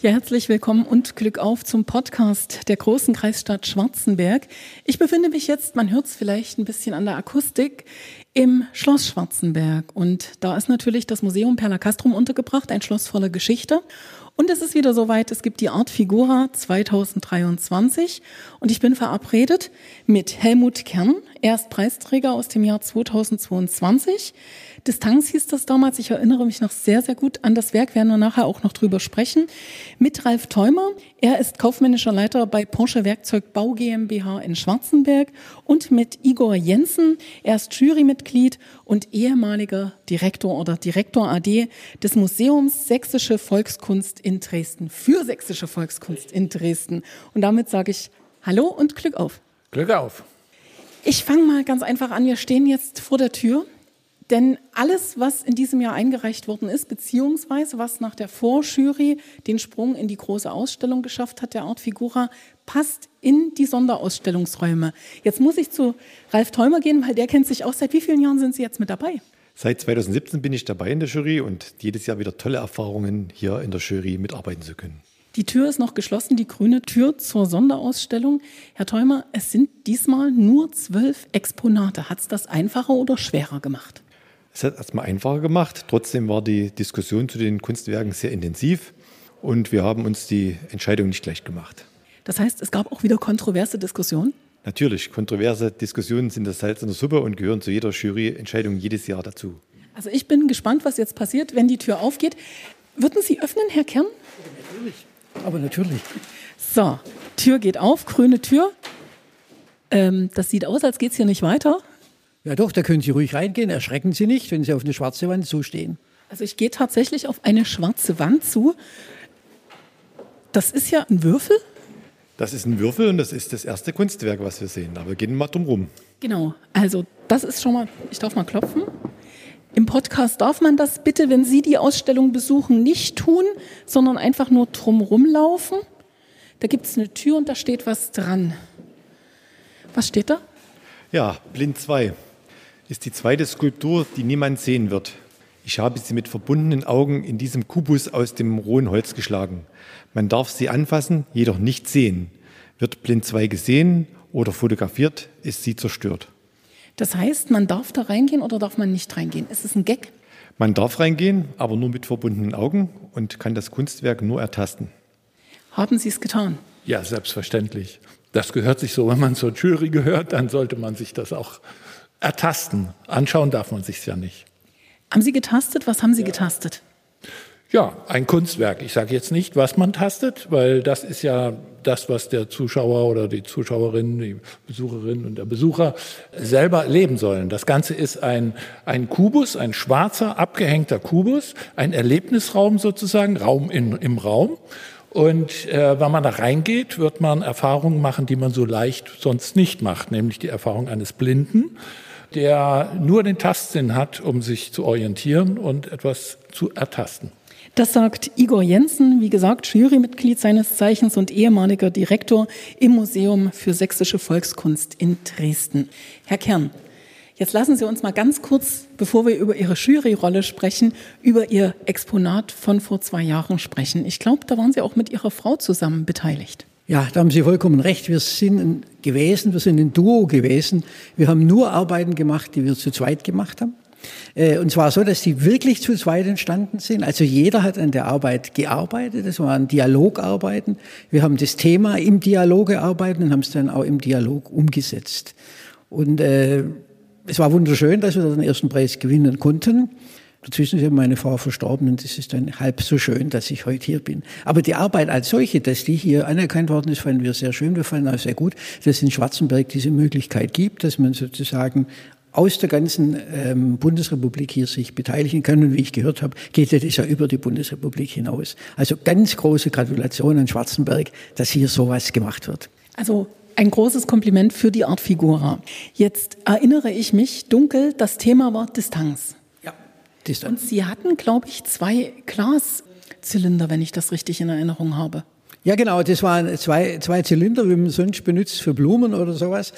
Ja, herzlich willkommen und Glück auf zum Podcast der großen Kreisstadt Schwarzenberg. Ich befinde mich jetzt, man hört es vielleicht ein bisschen an der Akustik, im Schloss Schwarzenberg. Und da ist natürlich das Museum Perla Castrum untergebracht, ein Schloss voller Geschichte. Und es ist wieder soweit, es gibt die Art Figura 2023 und ich bin verabredet mit Helmut Kern. Er ist Preisträger aus dem Jahr 2022. Distanz hieß das damals. Ich erinnere mich noch sehr, sehr gut an das Werk, werden wir nachher auch noch drüber sprechen. Mit Ralf Theumer. Er ist kaufmännischer Leiter bei Porsche Werkzeugbau GmbH in Schwarzenberg und mit Igor Jensen. Er ist Jurymitglied und ehemaliger Direktor oder Direktor AD des Museums Sächsische Volkskunst in Dresden für Sächsische Volkskunst in Dresden. Und damit sage ich Hallo und Glück auf. Glück auf. Ich fange mal ganz einfach an. Wir stehen jetzt vor der Tür denn alles, was in diesem Jahr eingereicht worden ist, beziehungsweise was nach der Vorjury den Sprung in die große Ausstellung geschafft hat, der Art Figura, passt in die Sonderausstellungsräume. Jetzt muss ich zu Ralf Theumer gehen, weil der kennt sich auch. Seit wie vielen Jahren sind Sie jetzt mit dabei? Seit 2017 bin ich dabei in der Jury und jedes Jahr wieder tolle Erfahrungen, hier in der Jury mitarbeiten zu können. Die Tür ist noch geschlossen, die grüne Tür zur Sonderausstellung. Herr Theumer, es sind diesmal nur zwölf Exponate. Hat es das einfacher oder schwerer gemacht? Es hat erstmal einfacher gemacht. Trotzdem war die Diskussion zu den Kunstwerken sehr intensiv und wir haben uns die Entscheidung nicht leicht gemacht. Das heißt, es gab auch wieder kontroverse Diskussionen? Natürlich, kontroverse Diskussionen sind das Salz in der Suppe und gehören zu jeder Juryentscheidung jedes Jahr dazu. Also ich bin gespannt, was jetzt passiert, wenn die Tür aufgeht. Würden Sie öffnen, Herr Kern? Natürlich, aber natürlich. So, Tür geht auf, grüne Tür. Ähm, das sieht aus, als geht es hier nicht weiter. Ja doch, da können Sie ruhig reingehen. Erschrecken Sie nicht, wenn Sie auf eine schwarze Wand zustehen. Also ich gehe tatsächlich auf eine schwarze Wand zu. Das ist ja ein Würfel. Das ist ein Würfel und das ist das erste Kunstwerk, was wir sehen. Aber wir gehen mal drum rum. Genau, also das ist schon mal, ich darf mal klopfen. Im Podcast darf man das bitte, wenn Sie die Ausstellung besuchen, nicht tun, sondern einfach nur drumrum laufen. Da gibt es eine Tür und da steht was dran. Was steht da? Ja, Blind 2 ist die zweite Skulptur, die niemand sehen wird. Ich habe sie mit verbundenen Augen in diesem Kubus aus dem rohen Holz geschlagen. Man darf sie anfassen, jedoch nicht sehen. Wird Blind 2 gesehen oder fotografiert, ist sie zerstört. Das heißt, man darf da reingehen oder darf man nicht reingehen? Ist es ein Gag? Man darf reingehen, aber nur mit verbundenen Augen und kann das Kunstwerk nur ertasten. Haben Sie es getan? Ja, selbstverständlich. Das gehört sich so, wenn man zur Jury gehört, dann sollte man sich das auch ertasten. Anschauen darf man sich ja nicht. Haben Sie getastet? Was haben Sie ja. getastet? Ja, ein Kunstwerk. Ich sage jetzt nicht, was man tastet, weil das ist ja das, was der Zuschauer oder die Zuschauerin, die Besucherin und der Besucher selber leben sollen. Das Ganze ist ein, ein Kubus, ein schwarzer, abgehängter Kubus, ein Erlebnisraum sozusagen, Raum in, im Raum. Und äh, wenn man da reingeht, wird man Erfahrungen machen, die man so leicht sonst nicht macht, nämlich die Erfahrung eines Blinden der nur den Tastsinn hat, um sich zu orientieren und etwas zu ertasten. Das sagt Igor Jensen, wie gesagt, Jurymitglied seines Zeichens und ehemaliger Direktor im Museum für sächsische Volkskunst in Dresden. Herr Kern, jetzt lassen Sie uns mal ganz kurz, bevor wir über Ihre Juryrolle sprechen, über Ihr Exponat von vor zwei Jahren sprechen. Ich glaube, da waren Sie auch mit Ihrer Frau zusammen beteiligt. Ja, da haben Sie vollkommen recht. Wir sind gewesen, wir sind ein Duo gewesen. Wir haben nur Arbeiten gemacht, die wir zu zweit gemacht haben. Äh, und zwar so, dass die wirklich zu zweit entstanden sind. Also jeder hat an der Arbeit gearbeitet. Das waren Dialogarbeiten. Wir haben das Thema im Dialog gearbeitet und haben es dann auch im Dialog umgesetzt. Und äh, es war wunderschön, dass wir den ersten Preis gewinnen konnten. Dazwischen ist meine Frau verstorben und es ist dann halb so schön, dass ich heute hier bin. Aber die Arbeit als solche, dass die hier anerkannt worden ist, fanden wir sehr schön. Wir fanden auch sehr gut, dass in Schwarzenberg diese Möglichkeit gibt, dass man sozusagen aus der ganzen ähm, Bundesrepublik hier sich beteiligen kann. Und wie ich gehört habe, geht das ja über die Bundesrepublik hinaus. Also ganz große Gratulation an Schwarzenberg, dass hier sowas gemacht wird. Also ein großes Kompliment für die Art Figura. Jetzt erinnere ich mich dunkel, das Thema war Distanz. Und Sie hatten, glaube ich, zwei Glaszylinder, wenn ich das richtig in Erinnerung habe. Ja, genau, das waren zwei, zwei Zylinder, wie man sonst benutzt für Blumen oder sowas.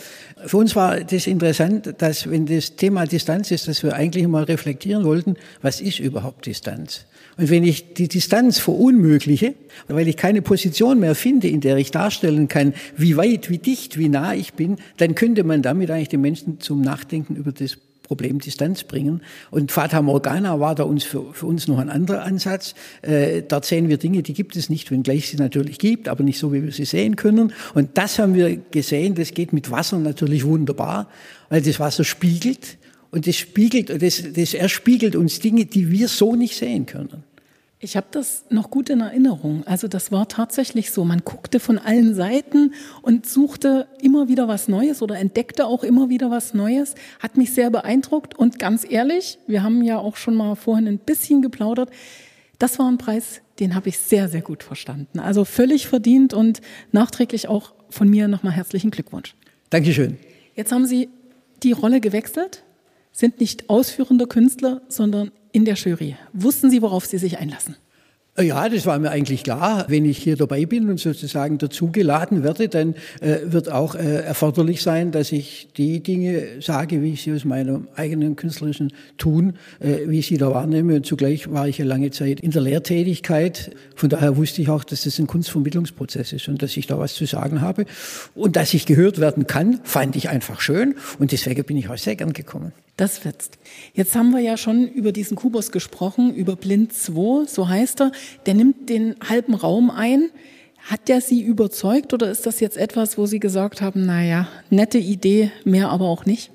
Für uns war das interessant, dass wenn das Thema Distanz ist, dass wir eigentlich mal reflektieren wollten, was ist überhaupt Distanz? Und wenn ich die Distanz verunmögliche, weil ich keine Position mehr finde, in der ich darstellen kann, wie weit, wie dicht, wie nah ich bin, dann könnte man damit eigentlich die Menschen zum Nachdenken über das Problem Distanz bringen. Und Fata Morgana war da uns für, für uns noch ein anderer Ansatz. Äh, dort sehen wir Dinge, die gibt es nicht, wenngleich sie natürlich gibt, aber nicht so, wie wir sie sehen können. Und das haben wir gesehen, das geht mit Wasser natürlich wunderbar, weil das Wasser spiegelt und das spiegelt, das, das erspiegelt uns Dinge, die wir so nicht sehen können. Ich habe das noch gut in Erinnerung. Also das war tatsächlich so. Man guckte von allen Seiten und suchte immer wieder was Neues oder entdeckte auch immer wieder was Neues. Hat mich sehr beeindruckt und ganz ehrlich, wir haben ja auch schon mal vorhin ein bisschen geplaudert. Das war ein Preis, den habe ich sehr, sehr gut verstanden. Also völlig verdient und nachträglich auch von mir nochmal herzlichen Glückwunsch. Dankeschön. Jetzt haben Sie die Rolle gewechselt, sind nicht ausführender Künstler, sondern in der Jury. Wussten Sie, worauf Sie sich einlassen? Ja, das war mir eigentlich klar. Wenn ich hier dabei bin und sozusagen dazugeladen werde, dann äh, wird auch äh, erforderlich sein, dass ich die Dinge sage, wie ich sie aus meinem eigenen künstlerischen Tun, äh, wie ich sie da wahrnehme. Und zugleich war ich ja lange Zeit in der Lehrtätigkeit. Von daher wusste ich auch, dass das ein Kunstvermittlungsprozess ist und dass ich da was zu sagen habe. Und dass ich gehört werden kann, fand ich einfach schön. Und deswegen bin ich auch sehr gern gekommen. Das wird's. Jetzt haben wir ja schon über diesen Kubus gesprochen, über Blind 2, so heißt er. Der nimmt den halben Raum ein. Hat der Sie überzeugt oder ist das jetzt etwas, wo Sie gesagt haben, naja, nette Idee, mehr aber auch nicht?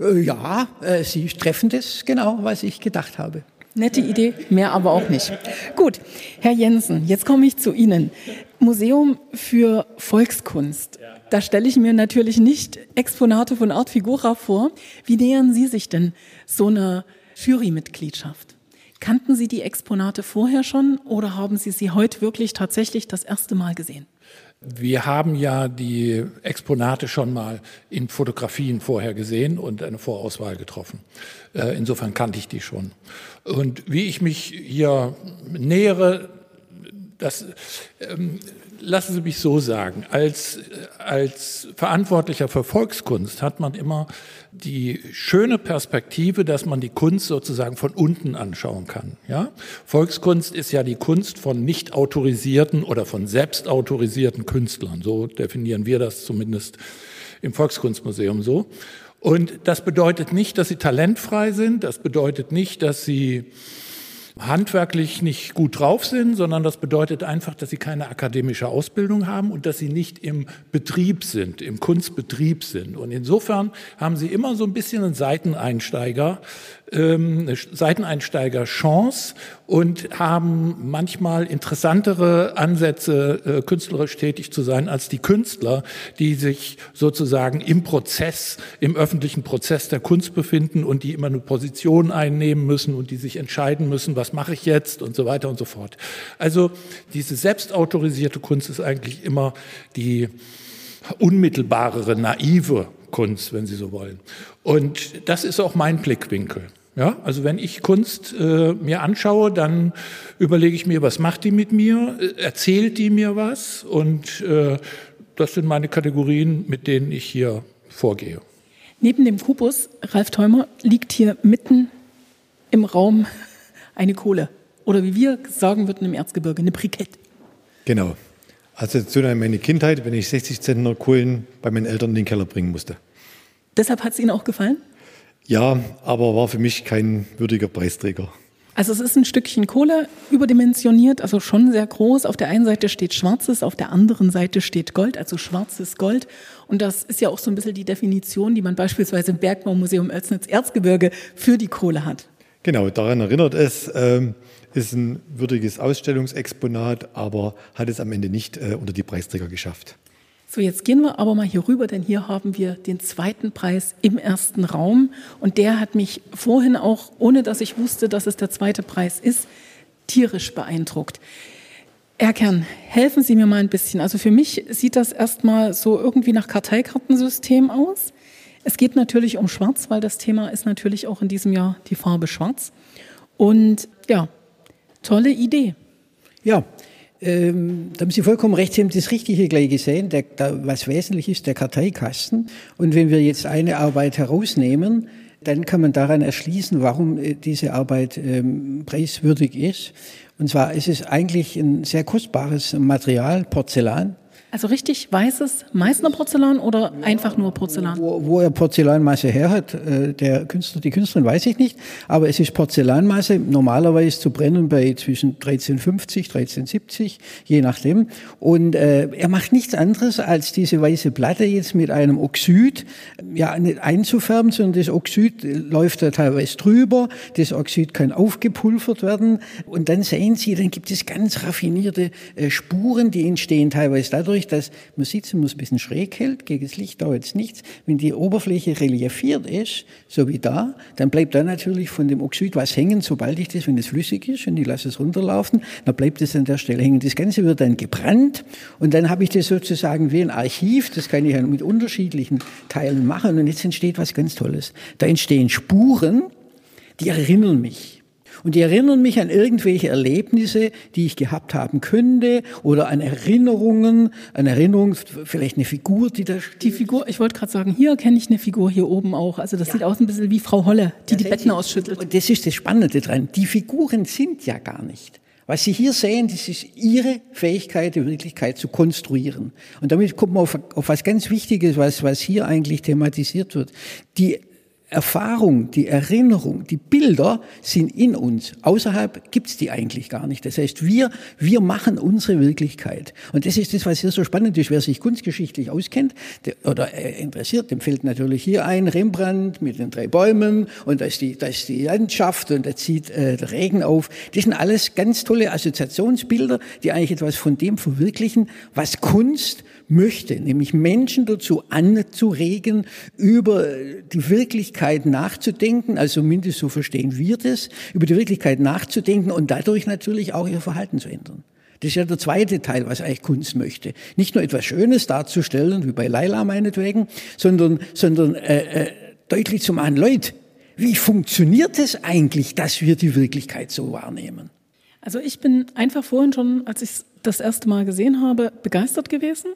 Äh, ja, äh, Sie treffen das genau, was ich gedacht habe. Nette Idee, mehr aber auch nicht. Gut, Herr Jensen, jetzt komme ich zu Ihnen. Museum für Volkskunst. Da stelle ich mir natürlich nicht Exponate von Art Figura vor. Wie nähern Sie sich denn so einer Jurymitgliedschaft? Kannten Sie die Exponate vorher schon oder haben Sie sie heute wirklich tatsächlich das erste Mal gesehen? Wir haben ja die Exponate schon mal in Fotografien vorher gesehen und eine Vorauswahl getroffen. Äh, insofern kannte ich die schon. Und wie ich mich hier nähere, das ähm, lassen Sie mich so sagen. Als, als Verantwortlicher für Volkskunst hat man immer die schöne Perspektive, dass man die Kunst sozusagen von unten anschauen kann. Ja? Volkskunst ist ja die Kunst von nicht autorisierten oder von selbst autorisierten Künstlern. So definieren wir das zumindest im Volkskunstmuseum so. Und das bedeutet nicht, dass sie talentfrei sind. Das bedeutet nicht, dass sie handwerklich nicht gut drauf sind, sondern das bedeutet einfach, dass sie keine akademische Ausbildung haben und dass sie nicht im Betrieb sind, im Kunstbetrieb sind. Und insofern haben sie immer so ein bisschen einen Seiteneinsteiger, ähm, eine Seiteneinsteiger-Chance und haben manchmal interessantere Ansätze, äh, künstlerisch tätig zu sein, als die Künstler, die sich sozusagen im Prozess, im öffentlichen Prozess der Kunst befinden und die immer eine Position einnehmen müssen und die sich entscheiden müssen, was mache ich jetzt und so weiter und so fort. Also diese selbstautorisierte Kunst ist eigentlich immer die unmittelbarere, naive Kunst, wenn Sie so wollen. Und das ist auch mein Blickwinkel. Ja, also wenn ich Kunst äh, mir anschaue, dann überlege ich mir, was macht die mit mir? Äh, erzählt die mir was? Und äh, das sind meine Kategorien, mit denen ich hier vorgehe. Neben dem Kubus, Ralf Theumer, liegt hier mitten im Raum eine Kohle. Oder wie wir sagen würden im Erzgebirge, eine Brikette. Genau. Also zu meine Kindheit, wenn ich 60 Zentner Kohlen bei meinen Eltern in den Keller bringen musste. Deshalb hat es Ihnen auch gefallen? Ja, aber war für mich kein würdiger Preisträger. Also es ist ein Stückchen Kohle überdimensioniert, also schon sehr groß. Auf der einen Seite steht schwarzes, auf der anderen Seite steht Gold, also schwarzes Gold. Und das ist ja auch so ein bisschen die Definition, die man beispielsweise im Bergbaumuseum Oelsnitz-Erzgebirge für die Kohle hat. Genau, daran erinnert es. Ähm, ist ein würdiges Ausstellungsexponat, aber hat es am Ende nicht äh, unter die Preisträger geschafft. So, jetzt gehen wir aber mal hier rüber, denn hier haben wir den zweiten Preis im ersten Raum. Und der hat mich vorhin auch, ohne dass ich wusste, dass es der zweite Preis ist, tierisch beeindruckt. Herr Kern, helfen Sie mir mal ein bisschen. Also für mich sieht das erstmal so irgendwie nach Karteikartensystem aus. Es geht natürlich um Schwarz, weil das Thema ist natürlich auch in diesem Jahr die Farbe Schwarz. Und ja, tolle Idee. Ja, Ähm, da haben Sie vollkommen recht, Sie haben das Richtige gleich gesehen. Der, der, was wesentlich ist, der Karteikasten. Und wenn wir jetzt eine Arbeit herausnehmen, dann kann man daran erschließen, warum äh, diese Arbeit ähm, preiswürdig ist. Und zwar ist es eigentlich ein sehr kostbares Material, Porzellan. Also richtig weißes Meißner Porzellan oder einfach nur Porzellan? Wo, wo er Porzellanmasse her hat, äh, der Künstler, die Künstlerin weiß ich nicht, aber es ist Porzellanmasse, normalerweise zu brennen bei zwischen 1350, 1370, je nachdem. Und äh, er macht nichts anderes, als diese weiße Platte jetzt mit einem Oxid, ja, nicht einzufärben, sondern das Oxid läuft da teilweise drüber, das Oxid kann aufgepulvert werden und dann sehen Sie, dann gibt es ganz raffinierte äh, Spuren, die entstehen teilweise dadurch, dadurch, dass man sitzen muss, ein bisschen schräg hält, gegen das Licht dauert es nichts. Wenn die Oberfläche reliefiert ist, so wie da, dann bleibt da natürlich von dem Oxid was hängen, sobald ich das, wenn es flüssig ist und ich lasse es runterlaufen, dann bleibt es an der Stelle hängen. Das Ganze wird dann gebrannt und dann habe ich das sozusagen wie ein Archiv, das kann ich mit unterschiedlichen Teilen machen und jetzt entsteht was ganz Tolles. Da entstehen Spuren, die erinnern mich. Und die erinnern mich an irgendwelche Erlebnisse, die ich gehabt haben könnte oder an Erinnerungen, an Erinnerungen, vielleicht eine Figur, die da steht. Die Figur, ich wollte gerade sagen, hier kenne ich eine Figur hier oben auch. Also das ja. sieht aus ein bisschen wie Frau Holle, die ja, die Betten ausschüttelt. Und das ist das Spannende dran. Die Figuren sind ja gar nicht. Was Sie hier sehen, das ist Ihre Fähigkeit, die Wirklichkeit zu konstruieren. Und damit kommt man auf, auf was ganz Wichtiges, was, was hier eigentlich thematisiert wird. Die Erfahrung, die Erinnerung, die Bilder sind in uns. Außerhalb gibt's die eigentlich gar nicht. Das heißt, wir, wir machen unsere Wirklichkeit. Und das ist das, was hier so spannend ist. Wer sich kunstgeschichtlich auskennt der, oder äh, interessiert, dem fällt natürlich hier ein Rembrandt mit den drei Bäumen und da ist die, da ist die Landschaft und da zieht äh, der Regen auf. Das sind alles ganz tolle Assoziationsbilder, die eigentlich etwas von dem verwirklichen, was Kunst möchte, nämlich Menschen dazu anzuregen, über die Wirklichkeit nachzudenken, also mindestens so verstehen wir das, über die Wirklichkeit nachzudenken und dadurch natürlich auch ihr Verhalten zu ändern. Das ist ja der zweite Teil, was eigentlich Kunst möchte. Nicht nur etwas Schönes darzustellen, wie bei Laila meinetwegen, sondern, sondern äh, äh, deutlich zu machen, Leute, wie funktioniert es eigentlich, dass wir die Wirklichkeit so wahrnehmen? Also ich bin einfach vorhin schon, als ich das erste Mal gesehen habe, begeistert gewesen.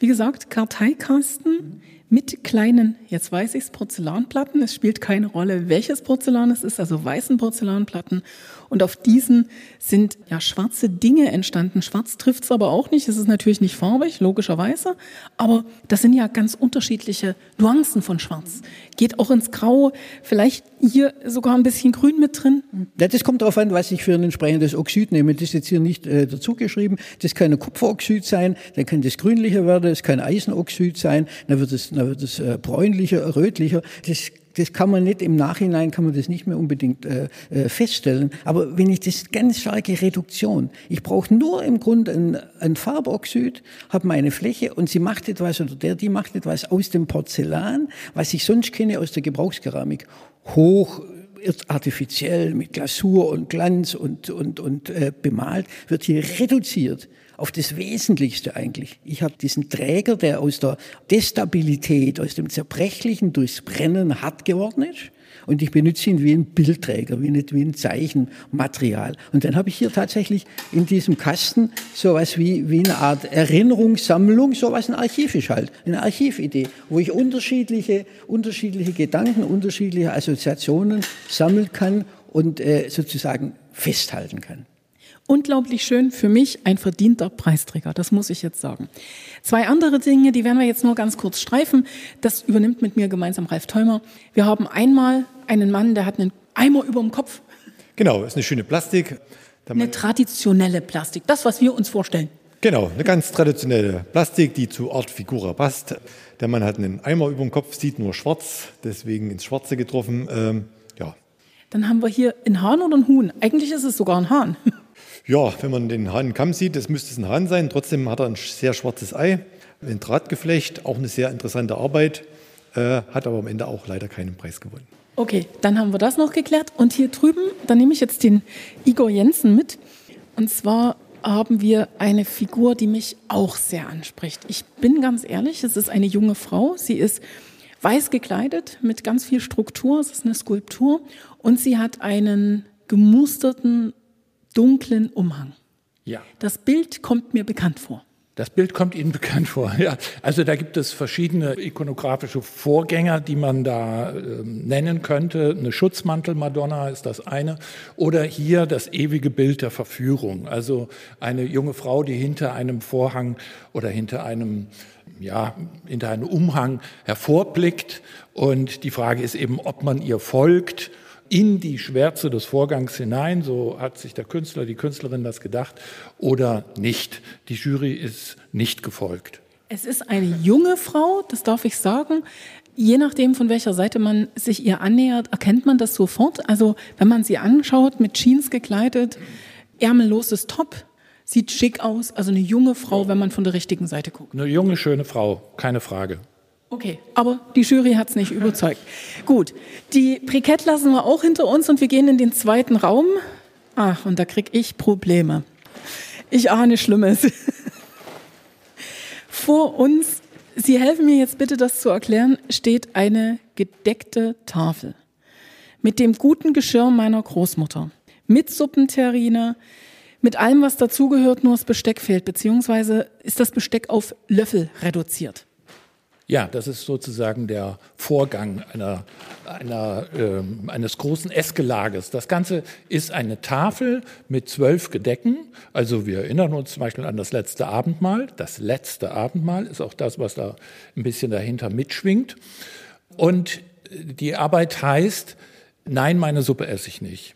Wie gesagt, Karteikasten mit kleinen, jetzt weiß ich's, Porzellanplatten. Es spielt keine Rolle, welches Porzellan es ist, also weißen Porzellanplatten. Und auf diesen sind ja schwarze Dinge entstanden. Schwarz trifft's aber auch nicht. Es ist natürlich nicht farbig, logischerweise. Aber das sind ja ganz unterschiedliche Nuancen von Schwarz. Geht auch ins Grau, vielleicht hier sogar ein bisschen Grün mit drin. Ja, das kommt darauf an, was ich für ein entsprechendes Oxid nehme. Das ist jetzt hier nicht äh, dazu geschrieben. Das kann ein Kupferoxid sein, dann kann das grünlicher werden, es kann Eisenoxid sein, dann wird es, dann wird es äh, bräunlicher, rötlicher. Das das kann man nicht im Nachhinein kann man das nicht mehr unbedingt äh, äh, feststellen. Aber wenn ich das ganz starke Reduktion, ich brauche nur im Grunde ein, ein Farboxid, habe meine Fläche und sie macht etwas oder der die macht etwas aus dem Porzellan, was ich sonst kenne aus der Gebrauchskeramik, hoch artifiziell mit Glasur und Glanz und und und äh, bemalt, wird hier reduziert auf das Wesentlichste eigentlich. Ich habe diesen Träger, der aus der Destabilität, aus dem Zerbrechlichen durchs Brennen hart geworden ist. Und ich benutze ihn wie ein Bildträger, wie, nicht wie ein Zeichenmaterial. Und dann habe ich hier tatsächlich in diesem Kasten sowas wie, wie eine Art Erinnerungssammlung, sowas ein Archiv ist halt, eine Archividee, wo ich unterschiedliche, unterschiedliche Gedanken, unterschiedliche Assoziationen sammeln kann und äh, sozusagen festhalten kann unglaublich schön. Für mich ein verdienter Preisträger, das muss ich jetzt sagen. Zwei andere Dinge, die werden wir jetzt nur ganz kurz streifen. Das übernimmt mit mir gemeinsam Ralf Theumer. Wir haben einmal einen Mann, der hat einen Eimer über dem Kopf. Genau, ist eine schöne Plastik. Eine traditionelle Plastik, das, was wir uns vorstellen. Genau, eine ganz traditionelle Plastik, die zu Art Figura passt. Der Mann hat einen Eimer über dem Kopf, sieht nur schwarz, deswegen ins Schwarze getroffen. Ähm, ja. Dann haben wir hier einen Hahn oder einen Huhn. Eigentlich ist es sogar ein Hahn. Ja, wenn man den Hahn Kamm sieht, das müsste es ein Hahn sein. Trotzdem hat er ein sehr schwarzes Ei, ein Drahtgeflecht, auch eine sehr interessante Arbeit, äh, hat aber am Ende auch leider keinen Preis gewonnen. Okay, dann haben wir das noch geklärt. Und hier drüben, da nehme ich jetzt den Igor Jensen mit. Und zwar haben wir eine Figur, die mich auch sehr anspricht. Ich bin ganz ehrlich, es ist eine junge Frau. Sie ist weiß gekleidet mit ganz viel Struktur. Es ist eine Skulptur. Und sie hat einen gemusterten dunklen Umhang. Ja. Das Bild kommt mir bekannt vor. Das Bild kommt Ihnen bekannt vor. Ja, also da gibt es verschiedene ikonografische Vorgänger, die man da äh, nennen könnte. Eine Schutzmantel-Madonna ist das eine. Oder hier das ewige Bild der Verführung. Also eine junge Frau, die hinter einem Vorhang oder hinter einem ja, hinter einem Umhang hervorblickt. Und die Frage ist eben, ob man ihr folgt in die Schwärze des Vorgangs hinein, so hat sich der Künstler, die Künstlerin das gedacht, oder nicht. Die Jury ist nicht gefolgt. Es ist eine junge Frau, das darf ich sagen. Je nachdem, von welcher Seite man sich ihr annähert, erkennt man das sofort. Also wenn man sie anschaut, mit Jeans gekleidet, ärmelloses Top, sieht schick aus. Also eine junge Frau, wenn man von der richtigen Seite guckt. Eine junge, schöne Frau, keine Frage. Okay, aber die Jury hat es nicht überzeugt. Gut, die Brikett lassen wir auch hinter uns und wir gehen in den zweiten Raum. Ach, und da kriege ich Probleme. Ich ahne Schlimmes. Vor uns, Sie helfen mir jetzt bitte, das zu erklären, steht eine gedeckte Tafel mit dem guten Geschirr meiner Großmutter, mit Suppenterrine, mit allem, was dazugehört, nur das Besteck fehlt, beziehungsweise ist das Besteck auf Löffel reduziert. Ja, das ist sozusagen der Vorgang einer, einer, äh, eines großen Essgelages. Das Ganze ist eine Tafel mit zwölf Gedecken. Also wir erinnern uns zum Beispiel an das letzte Abendmahl. Das letzte Abendmahl ist auch das, was da ein bisschen dahinter mitschwingt. Und die Arbeit heißt, nein, meine Suppe esse ich nicht.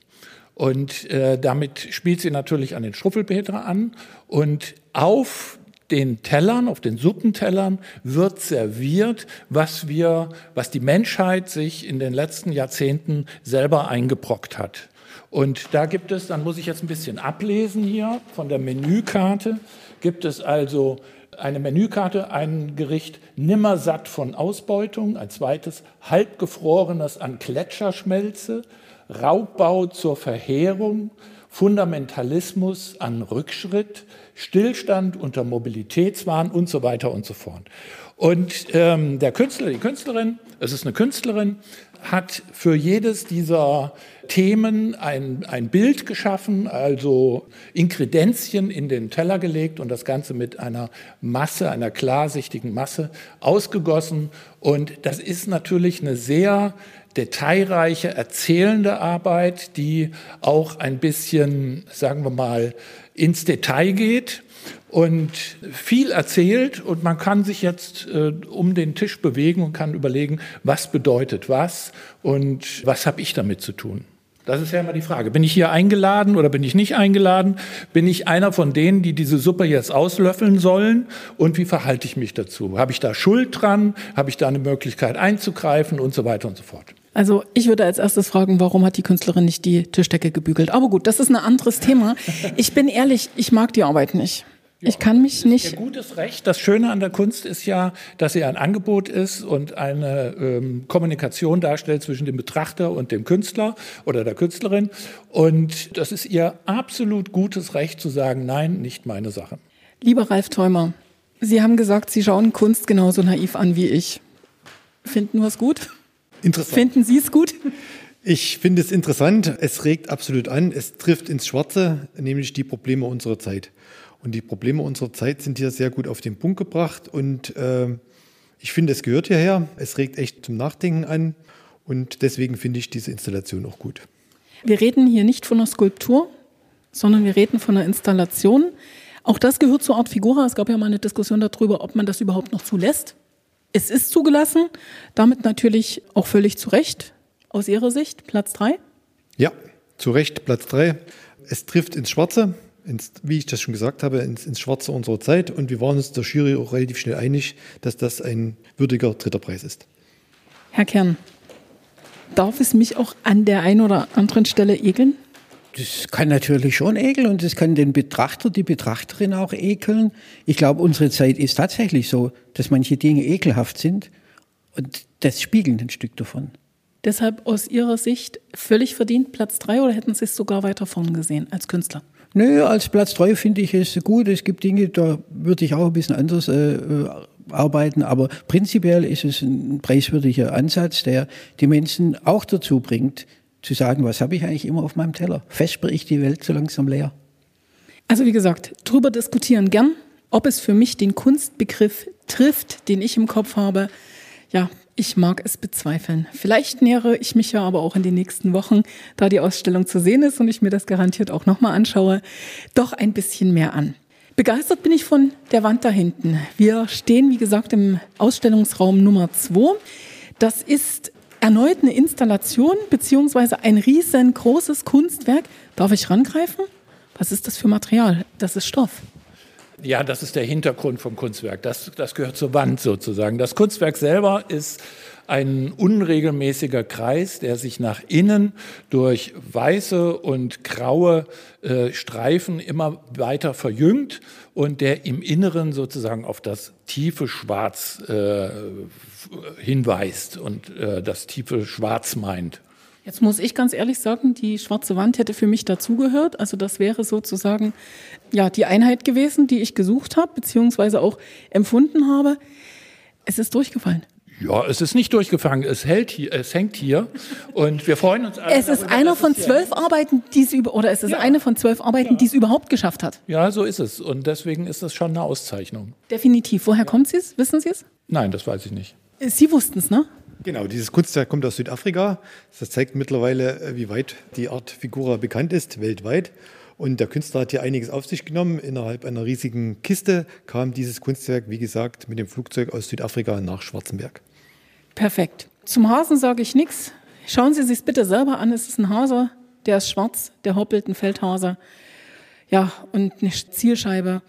Und äh, damit spielt sie natürlich an den Schruffelpeter an. Und auf den Tellern, auf den Suppentellern wird serviert, was wir, was die Menschheit sich in den letzten Jahrzehnten selber eingebrockt hat. Und da gibt es, dann muss ich jetzt ein bisschen ablesen hier von der Menükarte, gibt es also eine Menükarte, ein Gericht nimmersatt von Ausbeutung, ein zweites halbgefrorenes an Gletscherschmelze, Raubbau zur Verheerung, Fundamentalismus an Rückschritt, Stillstand unter Mobilitätswahn und so weiter und so fort. Und ähm, der Künstler, die Künstlerin, es ist eine Künstlerin, hat für jedes dieser Themen ein, ein Bild geschaffen, also Inkredenzien in den Teller gelegt und das Ganze mit einer Masse, einer klarsichtigen Masse ausgegossen. Und das ist natürlich eine sehr detailreiche, erzählende Arbeit, die auch ein bisschen, sagen wir mal, ins Detail geht und viel erzählt und man kann sich jetzt äh, um den Tisch bewegen und kann überlegen, was bedeutet was und was habe ich damit zu tun. Das ist ja immer die Frage. Bin ich hier eingeladen oder bin ich nicht eingeladen? Bin ich einer von denen, die diese Suppe jetzt auslöffeln sollen? Und wie verhalte ich mich dazu? Habe ich da Schuld dran? Habe ich da eine Möglichkeit einzugreifen und so weiter und so fort? Also ich würde als erstes fragen, warum hat die Künstlerin nicht die Tischdecke gebügelt? Aber gut, das ist ein anderes Thema. Ich bin ehrlich, ich mag die Arbeit nicht. Ich kann mich nicht. Ihr gutes Recht. Das Schöne an der Kunst ist ja, dass sie ein Angebot ist und eine ähm, Kommunikation darstellt zwischen dem Betrachter und dem Künstler oder der Künstlerin. Und das ist ihr absolut gutes Recht zu sagen, nein, nicht meine Sache. Lieber Ralf Theumer, Sie haben gesagt, Sie schauen Kunst genauso naiv an wie ich. Finden wir es gut? Interessant. Finden Sie es gut? Ich finde es interessant. Es regt absolut an. Es trifft ins Schwarze, nämlich die Probleme unserer Zeit. Und die Probleme unserer Zeit sind hier sehr gut auf den Punkt gebracht. Und äh, ich finde, es gehört hierher. Es regt echt zum Nachdenken an. Und deswegen finde ich diese Installation auch gut. Wir reden hier nicht von einer Skulptur, sondern wir reden von einer Installation. Auch das gehört zur Art Figura. Es gab ja mal eine Diskussion darüber, ob man das überhaupt noch zulässt. Es ist zugelassen, damit natürlich auch völlig zu Recht. Aus Ihrer Sicht Platz drei? Ja, zu Recht Platz drei. Es trifft ins Schwarze, ins, wie ich das schon gesagt habe, ins, ins Schwarze unserer Zeit. Und wir waren uns der Jury auch relativ schnell einig, dass das ein würdiger dritter Preis ist. Herr Kern, darf es mich auch an der einen oder anderen Stelle ekeln? Das kann natürlich schon ekeln und das kann den Betrachter, die Betrachterin auch ekeln. Ich glaube, unsere Zeit ist tatsächlich so, dass manche Dinge ekelhaft sind und das spiegelt ein Stück davon. Deshalb aus Ihrer Sicht völlig verdient Platz drei oder hätten Sie es sogar weiter vorn gesehen als Künstler? Nö, als Platz drei finde ich es gut. Es gibt Dinge, da würde ich auch ein bisschen anders äh, arbeiten, aber prinzipiell ist es ein preiswürdiger Ansatz, der die Menschen auch dazu bringt, zu sagen, was habe ich eigentlich immer auf meinem Teller? Vesper ich die Welt so langsam leer? Also wie gesagt, drüber diskutieren gern, ob es für mich den Kunstbegriff trifft, den ich im Kopf habe. Ja, ich mag es bezweifeln. Vielleicht nähere ich mich ja aber auch in den nächsten Wochen, da die Ausstellung zu sehen ist und ich mir das garantiert auch nochmal anschaue, doch ein bisschen mehr an. Begeistert bin ich von der Wand da hinten. Wir stehen, wie gesagt, im Ausstellungsraum Nummer 2. Das ist erneut eine Installation beziehungsweise ein riesengroßes Kunstwerk. Darf ich rangreifen? Was ist das für Material? Das ist Stoff. Ja, das ist der Hintergrund vom Kunstwerk. Das, das gehört zur Wand sozusagen. Das Kunstwerk selber ist ein unregelmäßiger Kreis, der sich nach innen durch weiße und graue äh, Streifen immer weiter verjüngt und der im Inneren sozusagen auf das tiefe Schwarz äh, hinweist und äh, das tiefe Schwarz meint. Jetzt muss ich ganz ehrlich sagen, die schwarze Wand hätte für mich dazugehört. Also das wäre sozusagen ja die Einheit gewesen, die ich gesucht habe, beziehungsweise auch empfunden habe. Es ist durchgefallen. Ja, es ist nicht durchgefangen. Es hält hier, es hängt hier und wir freuen uns. Alle es ist darüber, einer von zwölf Arbeiten, die es über oder es ist ja. eine von zwölf Arbeiten, ja. die es überhaupt geschafft hat. Ja, so ist es und deswegen ist das schon eine Auszeichnung. Definitiv. Woher ja. kommt sie? Wissen Sie es? Nein, das weiß ich nicht. Sie wussten es, ne? Genau, dieses Kunstwerk kommt aus Südafrika. Das zeigt mittlerweile, äh, wie weit die Art Figura bekannt ist, weltweit. Und der Künstler hat hier einiges auf sich genommen. Innerhalb einer riesigen Kiste kam dieses Kunstwerk, wie gesagt, mit dem Flugzeug aus Südafrika nach Schwarzenberg. Perfekt. Zum Hasen sage ich nichts. Schauen Sie sich bitte selber an. Es ist ein Hase, der ist schwarz, der hoppelt, ein Feldhase. Ja, und eine Zielscheibe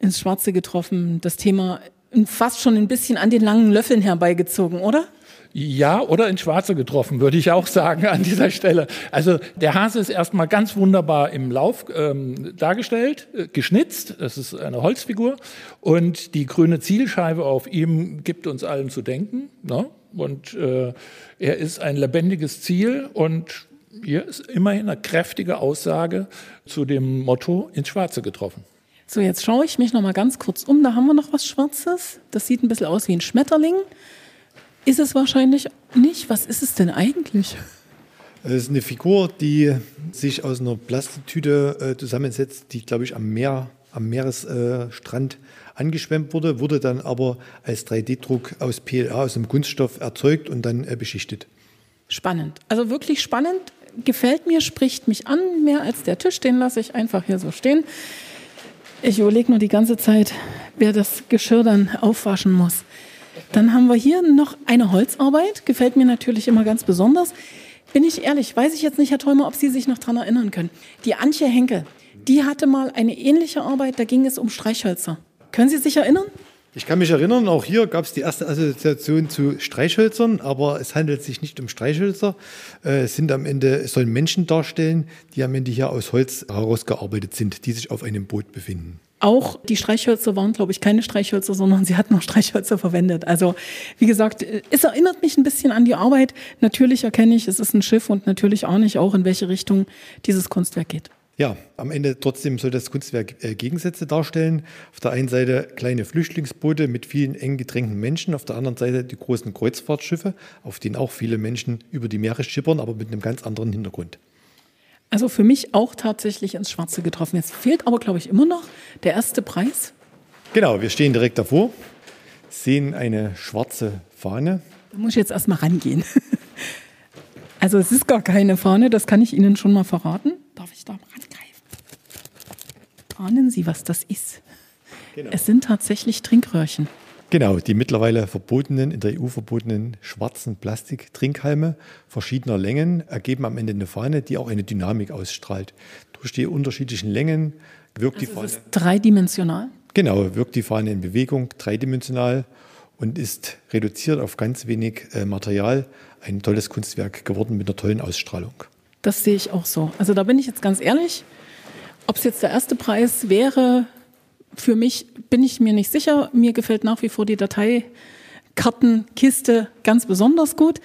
ins Schwarze getroffen. Das Thema fast schon ein bisschen an den langen Löffeln herbeigezogen, oder? Ja, oder in Schwarze getroffen, würde ich auch sagen an dieser Stelle. Also der Hase ist erstmal ganz wunderbar im Lauf ähm, dargestellt, äh, geschnitzt. Das ist eine Holzfigur. Und die grüne Zielscheibe auf ihm gibt uns allen zu denken. Ne? Und äh, er ist ein lebendiges Ziel und hier ist immerhin eine kräftige Aussage zu dem Motto ins Schwarze getroffen. So, jetzt schaue ich mich noch mal ganz kurz um. Da haben wir noch was Schwarzes. Das sieht ein bisschen aus wie ein Schmetterling. Ist es wahrscheinlich nicht. Was ist es denn eigentlich? Es ist eine Figur, die sich aus einer Plastiktüte äh, zusammensetzt, die, glaube ich, am Meer, am Meeresstrand äh, angeschwemmt wurde, wurde dann aber als 3D-Druck aus PLA, aus einem Kunststoff erzeugt und dann äh, beschichtet. Spannend. Also wirklich spannend. Gefällt mir, spricht mich an, mehr als der Tisch. Den lasse ich einfach hier so stehen. Ich überlege nur die ganze Zeit, wer das Geschirr dann aufwaschen muss. Dann haben wir hier noch eine Holzarbeit, gefällt mir natürlich immer ganz besonders. Bin ich ehrlich, weiß ich jetzt nicht, Herr Träumer, ob Sie sich noch daran erinnern können. Die Antje Henkel, die hatte mal eine ähnliche Arbeit, da ging es um Streichhölzer. Können Sie sich erinnern? Ich kann mich erinnern, auch hier gab es die erste Assoziation zu Streichhölzern, aber es handelt sich nicht um Streichhölzer. Äh, es sind am Ende, sollen Menschen darstellen, die am Ende hier aus Holz herausgearbeitet sind, die sich auf einem Boot befinden. Auch die Streichhölzer waren, glaube ich, keine Streichhölzer, sondern sie hatten auch Streichhölzer verwendet. Also, wie gesagt, es erinnert mich ein bisschen an die Arbeit. Natürlich erkenne ich, es ist ein Schiff und natürlich ahne ich auch, in welche Richtung dieses Kunstwerk geht. Ja, am Ende trotzdem soll das Kunstwerk äh, Gegensätze darstellen. Auf der einen Seite kleine Flüchtlingsboote mit vielen eng gedrängten Menschen, auf der anderen Seite die großen Kreuzfahrtschiffe, auf denen auch viele Menschen über die Meere schippern, aber mit einem ganz anderen Hintergrund. Also für mich auch tatsächlich ins Schwarze getroffen. Jetzt fehlt aber, glaube ich, immer noch der erste Preis. Genau, wir stehen direkt davor, sehen eine schwarze Fahne. Da muss ich jetzt erstmal rangehen. Also es ist gar keine Fahne, das kann ich Ihnen schon mal verraten. Darf ich da rangreifen? Ahnen Sie, was das ist? Genau. Es sind tatsächlich Trinkröhrchen. Genau, die mittlerweile verbotenen, in der EU verbotenen schwarzen Plastiktrinkhalme verschiedener Längen ergeben am Ende eine Fahne, die auch eine Dynamik ausstrahlt. Durch die unterschiedlichen Längen wirkt also die Fahne. Ist dreidimensional? Genau, wirkt die Fahne in Bewegung, dreidimensional und ist reduziert auf ganz wenig äh, Material. Ein tolles Kunstwerk geworden mit einer tollen Ausstrahlung. Das sehe ich auch so. Also da bin ich jetzt ganz ehrlich. Ob es jetzt der erste Preis wäre, für mich bin ich mir nicht sicher. Mir gefällt nach wie vor die Dateikartenkiste ganz besonders gut.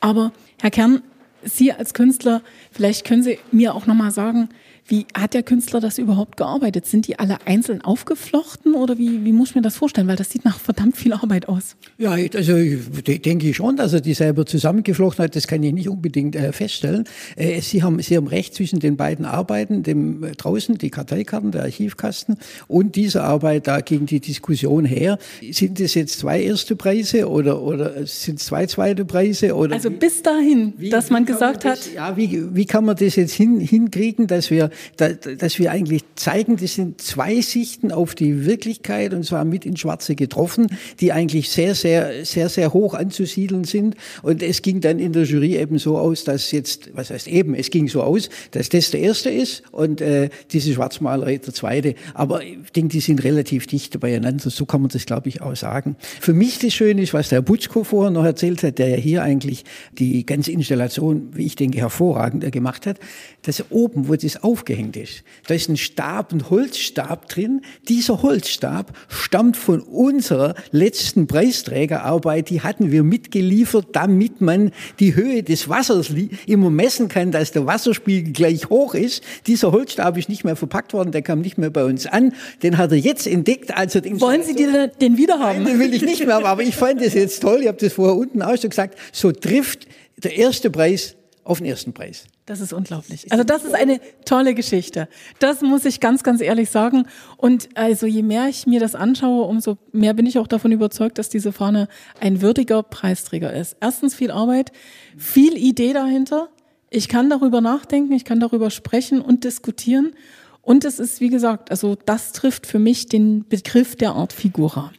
Aber Herr Kern, Sie als Künstler, vielleicht können Sie mir auch noch mal sagen, Wie hat der Künstler das überhaupt gearbeitet? Sind die alle einzeln aufgeflochten oder wie, wie muss ich mir das vorstellen? Weil das sieht nach verdammt viel Arbeit aus. Ja, also denke ich schon, dass er die selber zusammengeflochten hat. Das kann ich nicht unbedingt äh, feststellen. Äh, Sie, haben, Sie haben recht zwischen den beiden Arbeiten, dem äh, draußen die Karteikarten, der Archivkasten und dieser Arbeit da gegen die Diskussion her. Sind es jetzt zwei erste Preise oder, oder sind es zwei zweite Preise? Oder also bis dahin, wie, dass man gesagt das, hat. Ja, wie, wie kann man das jetzt hin, hinkriegen, dass wir dass wir eigentlich zeigen, das sind zwei Sichten auf die Wirklichkeit und zwar mit in Schwarze getroffen, die eigentlich sehr, sehr, sehr, sehr hoch anzusiedeln sind. Und es ging dann in der Jury eben so aus, dass jetzt, was heißt eben, es ging so aus, dass das der erste ist und äh, diese Schwarzmalerei der zweite. Aber ich denke, die sind relativ dicht beieinander. So kann man das, glaube ich, auch sagen. Für mich das Schöne ist, was der Butschko vorher noch erzählt hat, der ja hier eigentlich die ganze Installation, wie ich denke, hervorragend gemacht hat, dass oben, wo das aufgehängt ist, da ist ein Stab, ein Holzstab drin. Dieser Holzstab stammt von unserer letzten Preisträgerarbeit. Die hatten wir mitgeliefert, damit man die Höhe des Wassers immer messen kann, dass der Wasserspiegel gleich hoch ist. Dieser Holzstab ist nicht mehr verpackt worden, der kam nicht mehr bei uns an. Den hat er jetzt entdeckt. Also Wollen Sie den, den wieder haben? Nein, den will ich nicht mehr haben, aber ich fand das jetzt toll. Ich habe das vorher unten auch schon gesagt. So trifft der erste Preis auf den ersten Preis. Das ist unglaublich. Also das ist eine tolle Geschichte. Das muss ich ganz, ganz ehrlich sagen. Und also je mehr ich mir das anschaue, umso mehr bin ich auch davon überzeugt, dass diese Fahne ein würdiger Preisträger ist. Erstens viel Arbeit, viel Idee dahinter. Ich kann darüber nachdenken, ich kann darüber sprechen und diskutieren. Und es ist, wie gesagt, also das trifft für mich den Begriff der Art Figura.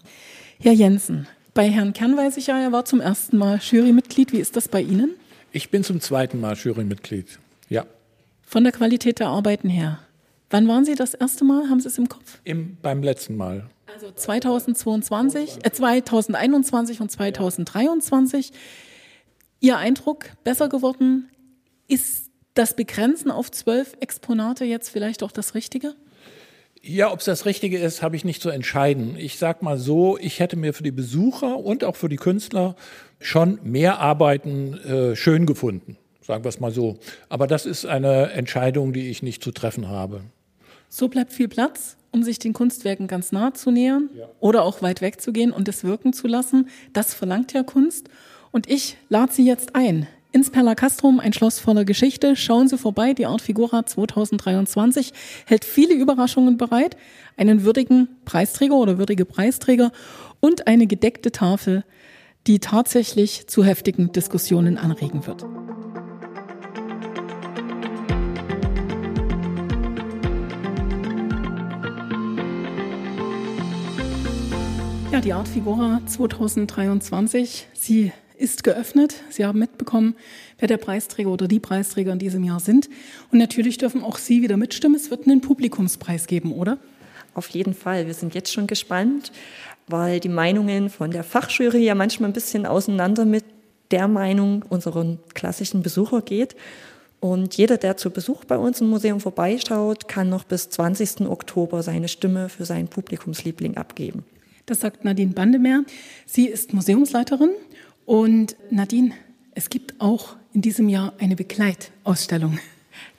Herr Jensen, bei Herrn Kern weiß ich ja, er war zum ersten Mal Jurymitglied. Wie ist das bei Ihnen? Ich bin zum zweiten Mal Jurymitglied. Ja. Von der Qualität der Arbeiten her. Wann waren Sie das erste Mal? Haben Sie es im Kopf? Im, beim letzten Mal. Also 2022, äh, 2021 und 2023. Ihr Eindruck besser geworden? Ist das Begrenzen auf zwölf Exponate jetzt vielleicht auch das Richtige? Ja, ob es das Richtige ist, habe ich nicht zu entscheiden. Ich sage mal so, ich hätte mir für die Besucher und auch für die Künstler schon mehr Arbeiten äh, schön gefunden, sagen wir es mal so. Aber das ist eine Entscheidung, die ich nicht zu treffen habe. So bleibt viel Platz, um sich den Kunstwerken ganz nahe zu nähern ja. oder auch weit weg zu gehen und es wirken zu lassen. Das verlangt ja Kunst. Und ich lade Sie jetzt ein, ins Perla Castrum, ein Schloss voller Geschichte. Schauen Sie vorbei, die Art Figura 2023 hält viele Überraschungen bereit, einen würdigen Preisträger oder würdige Preisträger und eine gedeckte Tafel, die tatsächlich zu heftigen Diskussionen anregen wird. Ja, die Art Figura 2023, sie ist geöffnet. Sie haben mitbekommen, wer der Preisträger oder die Preisträger in diesem Jahr sind. Und natürlich dürfen auch Sie wieder mitstimmen. Es wird einen Publikumspreis geben, oder? Auf jeden Fall. Wir sind jetzt schon gespannt, weil die Meinungen von der Fachjury ja manchmal ein bisschen auseinander mit der Meinung unserer klassischen Besucher geht. Und jeder, der zu Besuch bei uns im Museum vorbeischaut, kann noch bis 20. Oktober seine Stimme für seinen Publikumsliebling abgeben. Das sagt Nadine Bandemeer. Sie ist Museumsleiterin und Nadine, es gibt auch in diesem Jahr eine Begleitausstellung.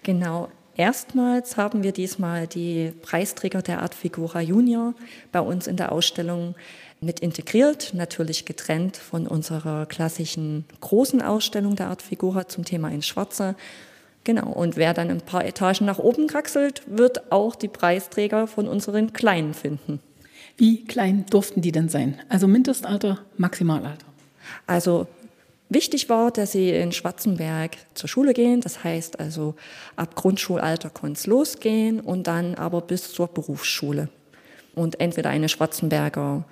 Genau. Erstmals haben wir diesmal die Preisträger der Art Figura Junior bei uns in der Ausstellung mit integriert, natürlich getrennt von unserer klassischen großen Ausstellung der Art Figura zum Thema in Schwarze. Genau, und wer dann ein paar Etagen nach oben kraxelt, wird auch die Preisträger von unseren Kleinen finden. Wie klein durften die denn sein? Also Mindestalter, Maximalalter? Also wichtig war, dass sie in Schwarzenberg zur Schule gehen. Das heißt also ab Grundschulalter konnte es losgehen und dann aber bis zur Berufsschule. Und entweder eine Schwarzenberger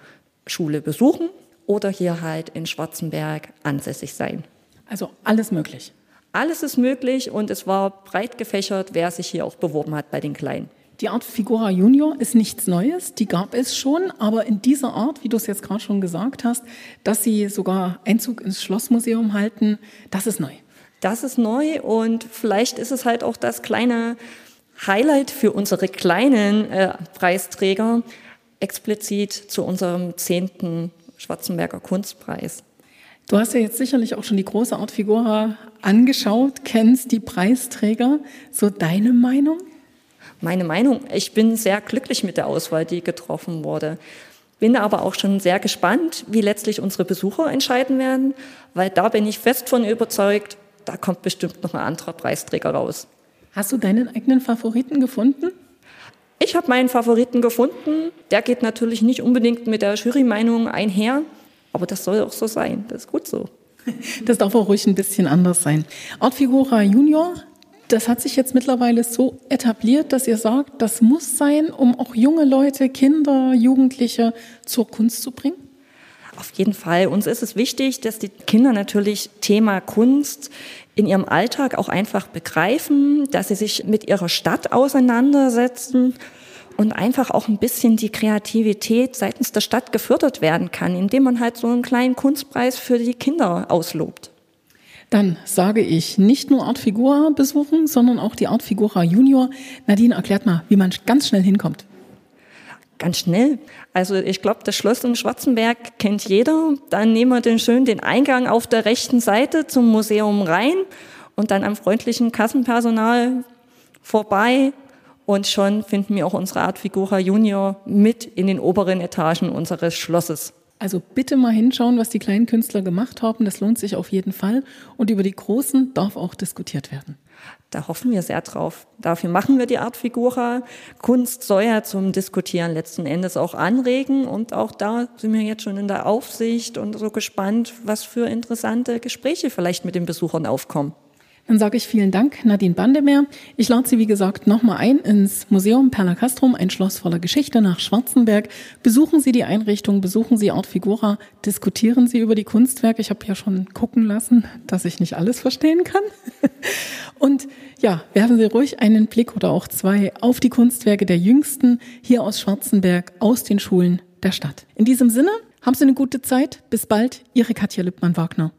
Schule besuchen oder hier halt in Schwarzenberg ansässig sein. Also alles möglich. Alles ist möglich und es war breit gefächert, wer sich hier auch beworben hat bei den Kleinen. Die Art Figura Junior ist nichts Neues, die gab es schon, aber in dieser Art, wie du es jetzt gerade schon gesagt hast, dass sie sogar Einzug ins Schlossmuseum halten, das ist neu. Das ist neu und vielleicht ist es halt auch das kleine Highlight für unsere kleinen äh, Preisträger, explizit zu unserem zehnten Schwarzenberger Kunstpreis. Du hast ja jetzt sicherlich auch schon die große Art Figura angeschaut, kennst die Preisträger. So deine Meinung? Meine Meinung. Ich bin sehr glücklich mit der Auswahl, die getroffen wurde. Bin aber auch schon sehr gespannt, wie letztlich unsere Besucher entscheiden werden, weil da bin ich fest von überzeugt, da kommt bestimmt noch ein anderer Preisträger raus. Hast du deinen eigenen Favoriten gefunden? Ich habe meinen Favoriten gefunden. Der geht natürlich nicht unbedingt mit der Jury-Meinung einher, aber das soll auch so sein. Das ist gut so. Das darf auch ruhig ein bisschen anders sein. Artfigura Junior, das hat sich jetzt mittlerweile so etabliert, dass ihr sagt, das muss sein, um auch junge Leute, Kinder, Jugendliche zur Kunst zu bringen? Auf jeden Fall. Uns ist es wichtig, dass die Kinder natürlich Thema Kunst in ihrem Alltag auch einfach begreifen, dass sie sich mit ihrer Stadt auseinandersetzen und einfach auch ein bisschen die Kreativität seitens der Stadt gefördert werden kann, indem man halt so einen kleinen Kunstpreis für die Kinder auslobt. Dann sage ich nicht nur Art Figura besuchen, sondern auch die Art Figura Junior. Nadine, erklärt mal, wie man ganz schnell hinkommt. Ganz schnell. Also ich glaube, das Schloss im Schwarzenberg kennt jeder. Dann nehmen wir den schön den Eingang auf der rechten Seite zum Museum rein und dann am freundlichen Kassenpersonal vorbei und schon finden wir auch unsere Art Figura Junior mit in den oberen Etagen unseres Schlosses. Also bitte mal hinschauen, was die kleinen Künstler gemacht haben. Das lohnt sich auf jeden Fall. Und über die großen darf auch diskutiert werden. Da hoffen wir sehr drauf. Dafür machen wir die Art Figura. Kunst soll ja zum Diskutieren letzten Endes auch anregen. Und auch da sind wir jetzt schon in der Aufsicht und so gespannt, was für interessante Gespräche vielleicht mit den Besuchern aufkommen. Dann sage ich vielen Dank, Nadine Bandemeer. Ich lade Sie, wie gesagt, nochmal ein ins Museum Perla Castrum, ein Schloss voller Geschichte nach Schwarzenberg. Besuchen Sie die Einrichtung, besuchen Sie Art Figura, diskutieren Sie über die Kunstwerke. Ich habe ja schon gucken lassen, dass ich nicht alles verstehen kann. Und ja, werfen Sie ruhig einen Blick oder auch zwei auf die Kunstwerke der Jüngsten hier aus Schwarzenberg, aus den Schulen der Stadt. In diesem Sinne, haben Sie eine gute Zeit. Bis bald, Ihre Katja Lippmann-Wagner.